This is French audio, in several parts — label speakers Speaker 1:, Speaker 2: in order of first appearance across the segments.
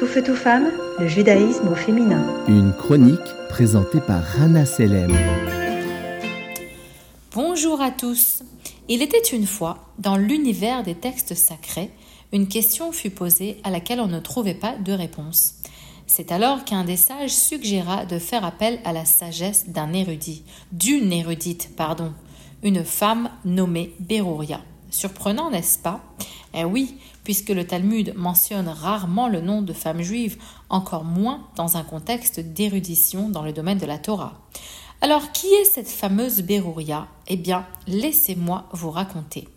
Speaker 1: Tout feu, tout femme, le judaïsme au féminin.
Speaker 2: Une chronique présentée par Rana Selem.
Speaker 3: Bonjour à tous. Il était une fois, dans l'univers des textes sacrés, une question fut posée à laquelle on ne trouvait pas de réponse. C'est alors qu'un des sages suggéra de faire appel à la sagesse d'un érudit, d'une érudite, pardon, une femme nommée Berouria. Surprenant, n'est-ce pas? Eh oui, puisque le Talmud mentionne rarement le nom de femme juive, encore moins dans un contexte d'érudition dans le domaine de la Torah. Alors, qui est cette fameuse Berouria? Eh bien, laissez-moi vous raconter.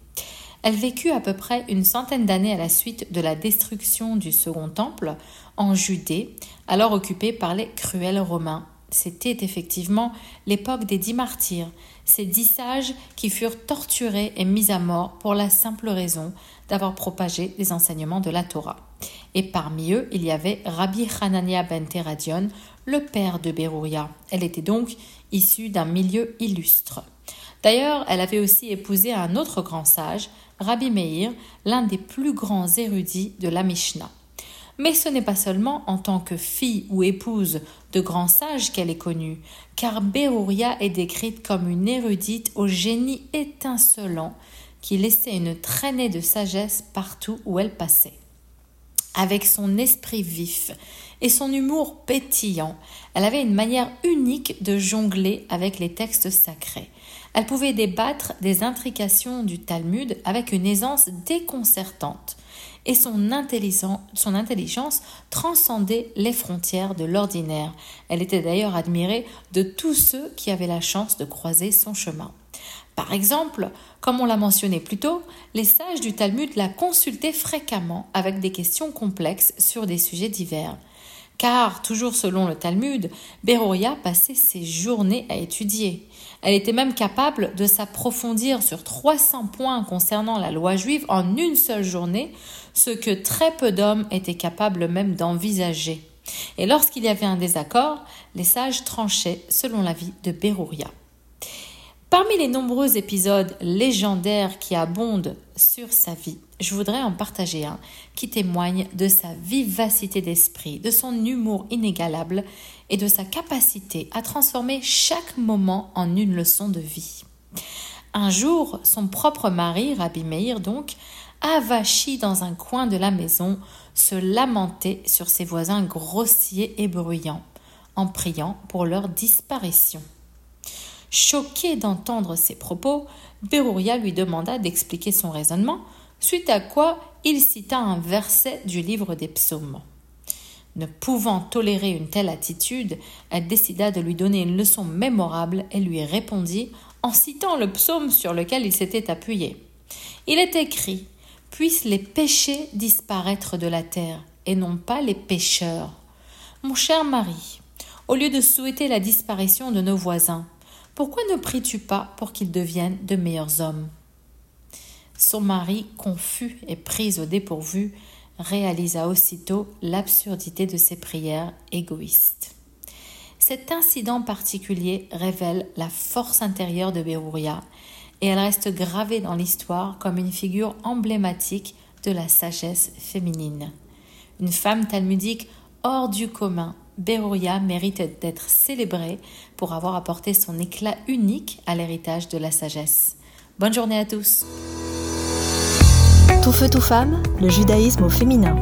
Speaker 3: Elle vécut à peu près une centaine d'années à la suite de la destruction du Second Temple en Judée, alors occupée par les cruels Romains. C'était effectivement l'époque des dix martyrs, ces dix sages qui furent torturés et mis à mort pour la simple raison d'avoir propagé les enseignements de la Torah. Et parmi eux, il y avait Rabbi Hanania ben Teradion, le père de Berouria. Elle était donc issue d'un milieu illustre. D'ailleurs, elle avait aussi épousé un autre grand sage, Rabbi Meir, l'un des plus grands érudits de la Mishnah. Mais ce n'est pas seulement en tant que fille ou épouse de grands sages qu'elle est connue, car Berouria est décrite comme une érudite au génie étincelant qui laissait une traînée de sagesse partout où elle passait. Avec son esprit vif et son humour pétillant, elle avait une manière unique de jongler avec les textes sacrés. Elle pouvait débattre des intrications du Talmud avec une aisance déconcertante, et son, intelligence transcendait les frontières de l'ordinaire. Elle était d'ailleurs admirée de tous ceux qui avaient la chance de croiser son chemin. Par exemple, comme on l'a mentionné plus tôt, les sages du Talmud la consultaient fréquemment avec des questions complexes sur des sujets divers. Car, toujours selon le Talmud, Beroya passait ses journées à étudier. Elle était même capable de s'approfondir sur 300 points concernant la loi juive en une seule journée, ce que très peu d'hommes étaient capables même d'envisager. Et lorsqu'il y avait un désaccord, les sages tranchaient selon l'avis de Berouria. Parmi les nombreux épisodes légendaires qui abondent sur sa vie, je voudrais en partager un qui témoigne de sa vivacité d'esprit, de son humour inégalable et de sa capacité à transformer chaque moment en une leçon de vie. Un jour, son propre mari, Rabbi Meir donc, avachi dans un coin de la maison, se lamentait sur ses voisins grossiers et bruyants, en priant pour leur disparition. Choqué d'entendre ces propos, Berouria lui demanda d'expliquer son raisonnement, suite à quoi il cita un verset du livre des psaumes. Ne pouvant tolérer une telle attitude, elle décida de lui donner une leçon mémorable et lui répondit en citant le psaume sur lequel il s'était appuyé. Il est écrit Puissent les péchés disparaître de la terre, et non pas les pécheurs. Mon cher mari, au lieu de souhaiter la disparition de nos voisins, pourquoi ne pries-tu pas pour qu'ils deviennent de meilleurs hommes? Son mari, confus et pris au dépourvu, réalisa aussitôt l'absurdité de ses prières égoïstes. Cet incident particulier révèle la force intérieure de Berouria et elle reste gravée dans l'histoire comme une figure emblématique de la sagesse féminine. Une femme talmudique hors du commun, Berouria mérite d'être célébrée pour avoir apporté son éclat unique à l'héritage de la sagesse. Bonne journée à tous.
Speaker 1: Tout feu, tout femme, le judaïsme au féminin.